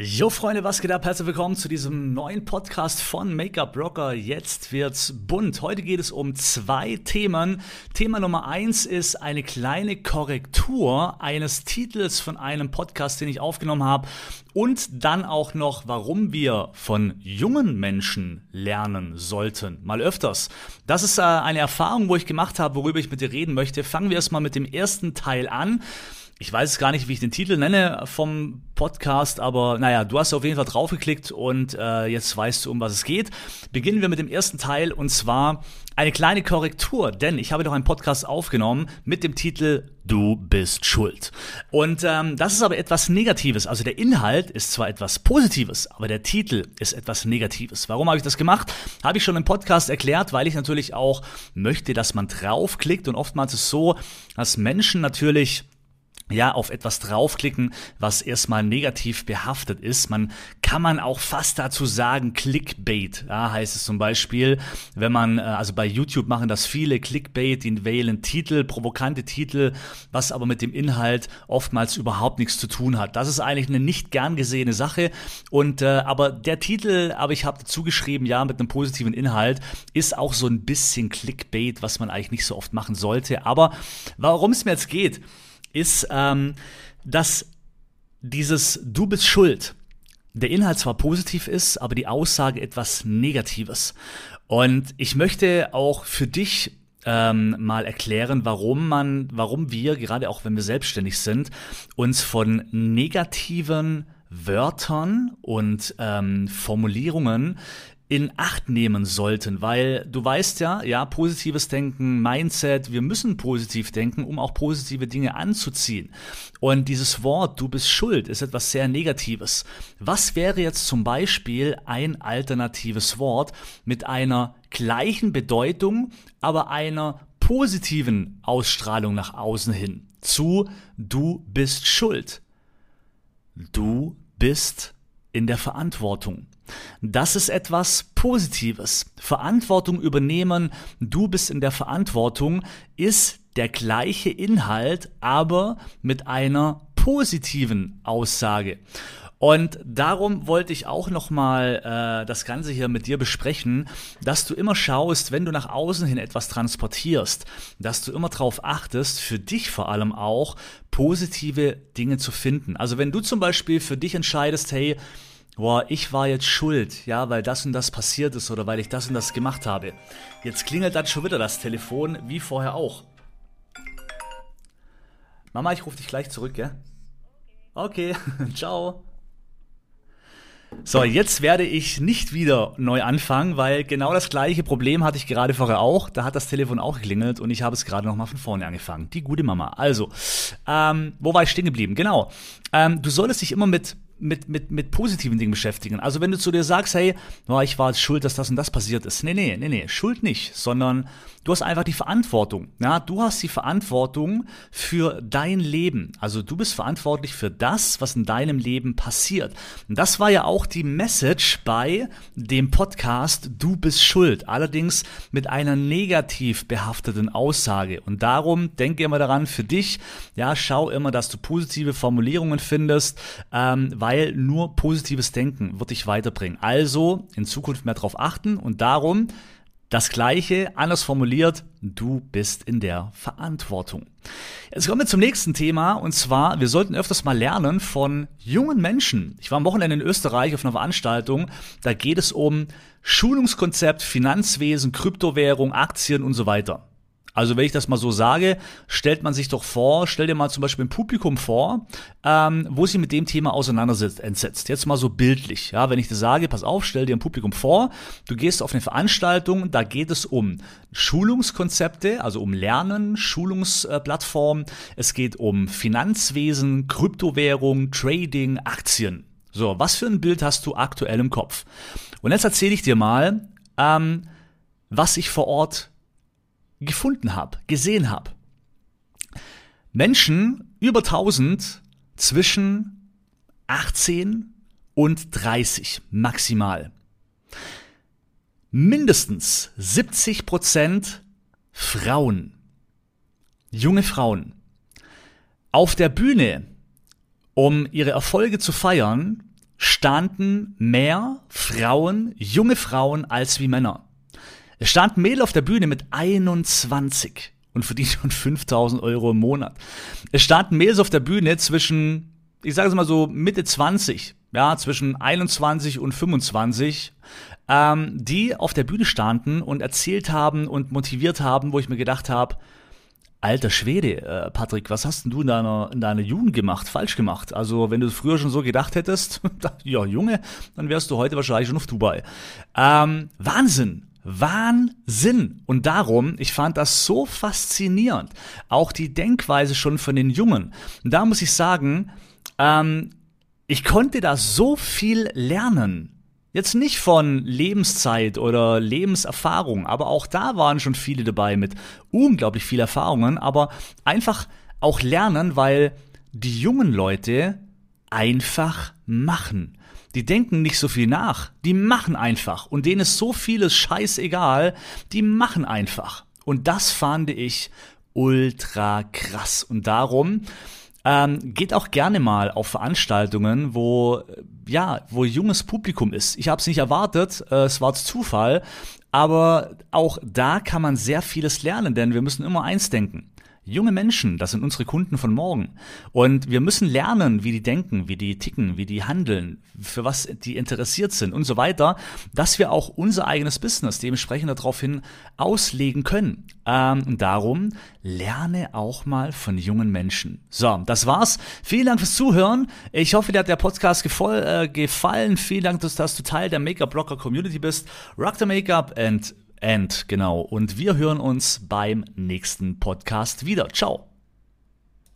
Jo Freunde, was geht ab? Herzlich willkommen zu diesem neuen Podcast von Make-up Rocker. Jetzt wird's bunt. Heute geht es um zwei Themen. Thema Nummer eins ist eine kleine Korrektur eines Titels von einem Podcast, den ich aufgenommen habe. Und dann auch noch, warum wir von jungen Menschen lernen sollten. Mal öfters. Das ist äh, eine Erfahrung, wo ich gemacht habe, worüber ich mit dir reden möchte. Fangen wir erstmal mit dem ersten Teil an ich weiß gar nicht, wie ich den Titel nenne vom Podcast, aber naja, du hast auf jeden Fall draufgeklickt und äh, jetzt weißt du, um was es geht. Beginnen wir mit dem ersten Teil und zwar eine kleine Korrektur, denn ich habe doch einen Podcast aufgenommen mit dem Titel Du bist schuld. Und ähm, das ist aber etwas Negatives. Also der Inhalt ist zwar etwas Positives, aber der Titel ist etwas Negatives. Warum habe ich das gemacht? Habe ich schon im Podcast erklärt, weil ich natürlich auch möchte, dass man draufklickt und oftmals ist es so, dass Menschen natürlich ja, auf etwas draufklicken, was erstmal negativ behaftet ist. Man kann man auch fast dazu sagen, Clickbait, ja, heißt es zum Beispiel, wenn man, äh, also bei YouTube machen das viele Clickbait, die wählen Titel, provokante Titel, was aber mit dem Inhalt oftmals überhaupt nichts zu tun hat. Das ist eigentlich eine nicht gern gesehene Sache und, äh, aber der Titel, aber ich habe dazu geschrieben, ja, mit einem positiven Inhalt, ist auch so ein bisschen Clickbait, was man eigentlich nicht so oft machen sollte. Aber warum es mir jetzt geht, ist, ähm, dass dieses Du bist schuld, der Inhalt zwar positiv ist, aber die Aussage etwas Negatives. Und ich möchte auch für dich ähm, mal erklären, warum man, warum wir, gerade auch wenn wir selbstständig sind, uns von negativen Wörtern und ähm, Formulierungen in Acht nehmen sollten, weil du weißt ja, ja, positives Denken, Mindset, wir müssen positiv denken, um auch positive Dinge anzuziehen. Und dieses Wort, du bist schuld, ist etwas sehr Negatives. Was wäre jetzt zum Beispiel ein alternatives Wort mit einer gleichen Bedeutung, aber einer positiven Ausstrahlung nach außen hin zu du bist schuld. Du bist in der Verantwortung. Das ist etwas Positives. Verantwortung übernehmen, du bist in der Verantwortung, ist der gleiche Inhalt, aber mit einer positiven Aussage. Und darum wollte ich auch nochmal äh, das Ganze hier mit dir besprechen, dass du immer schaust, wenn du nach außen hin etwas transportierst, dass du immer darauf achtest, für dich vor allem auch positive Dinge zu finden. Also wenn du zum Beispiel für dich entscheidest, hey, boah, ich war jetzt schuld, ja, weil das und das passiert ist oder weil ich das und das gemacht habe. Jetzt klingelt dann schon wieder das Telefon, wie vorher auch. Mama, ich rufe dich gleich zurück, gell? Okay, ciao. So, jetzt werde ich nicht wieder neu anfangen, weil genau das gleiche Problem hatte ich gerade vorher auch. Da hat das Telefon auch geklingelt und ich habe es gerade nochmal von vorne angefangen. Die gute Mama. Also, ähm, wo war ich stehen geblieben? Genau. Ähm, du solltest dich immer mit mit, mit, mit positiven Dingen beschäftigen. Also wenn du zu dir sagst, hey, oh, ich war schuld, dass das und das passiert ist. Nee, nee, nee, nee, Schuld nicht, sondern du hast einfach die Verantwortung. Ja, du hast die Verantwortung für dein Leben. Also du bist verantwortlich für das, was in deinem Leben passiert. Und das war ja auch die Message bei dem Podcast Du bist schuld. Allerdings mit einer negativ behafteten Aussage. Und darum denke immer daran, für dich, ja, schau immer, dass du positive Formulierungen findest, ähm, weil nur positives Denken wird dich weiterbringen. Also in Zukunft mehr darauf achten und darum das Gleiche, anders formuliert, du bist in der Verantwortung. Jetzt kommen wir zum nächsten Thema und zwar, wir sollten öfters mal lernen von jungen Menschen. Ich war am Wochenende in Österreich auf einer Veranstaltung, da geht es um Schulungskonzept, Finanzwesen, Kryptowährung, Aktien und so weiter. Also wenn ich das mal so sage, stellt man sich doch vor, stell dir mal zum Beispiel ein Publikum vor, ähm, wo sich mit dem Thema auseinandersetzt. Jetzt mal so bildlich. Ja, wenn ich dir sage, pass auf, stell dir ein Publikum vor, du gehst auf eine Veranstaltung, da geht es um Schulungskonzepte, also um Lernen, Schulungsplattformen. Es geht um Finanzwesen, Kryptowährung, Trading, Aktien. So, was für ein Bild hast du aktuell im Kopf? Und jetzt erzähle ich dir mal, ähm, was ich vor Ort gefunden habe, gesehen habe. Menschen über 1000 zwischen 18 und 30 maximal. Mindestens 70 Prozent Frauen, junge Frauen. Auf der Bühne, um ihre Erfolge zu feiern, standen mehr Frauen, junge Frauen als wie Männer. Es stand Mädel auf der Bühne mit 21 und verdient schon 5000 Euro im Monat. Es standen Mädels auf der Bühne zwischen, ich sage es mal so, Mitte 20, ja, zwischen 21 und 25, ähm, die auf der Bühne standen und erzählt haben und motiviert haben, wo ich mir gedacht habe, Alter Schwede, äh, Patrick, was hast denn du in deiner, in deiner Jugend gemacht, falsch gemacht? Also, wenn du früher schon so gedacht hättest, ja, Junge, dann wärst du heute wahrscheinlich schon auf Dubai. Ähm, Wahnsinn! Wahnsinn! Und darum, ich fand das so faszinierend. Auch die Denkweise schon von den Jungen. Und da muss ich sagen, ähm, ich konnte da so viel lernen. Jetzt nicht von Lebenszeit oder Lebenserfahrung, aber auch da waren schon viele dabei mit unglaublich viel Erfahrungen, aber einfach auch lernen, weil die jungen Leute einfach machen. Die denken nicht so viel nach, die machen einfach und denen ist so vieles scheißegal, die machen einfach. Und das fand ich ultra krass und darum ähm, geht auch gerne mal auf Veranstaltungen, wo ja, wo junges Publikum ist. Ich habe es nicht erwartet, äh, es war Zufall, aber auch da kann man sehr vieles lernen, denn wir müssen immer eins denken. Junge Menschen, das sind unsere Kunden von morgen. Und wir müssen lernen, wie die denken, wie die ticken, wie die handeln, für was die interessiert sind und so weiter, dass wir auch unser eigenes Business dementsprechend daraufhin auslegen können. Ähm, darum lerne auch mal von jungen Menschen. So, das war's. Vielen Dank fürs Zuhören. Ich hoffe, dir hat der Podcast äh, gefallen. Vielen Dank, dass, dass du Teil der Make-up-Blocker Community bist. Rock the Make-up and End, genau. Und wir hören uns beim nächsten Podcast wieder. Ciao.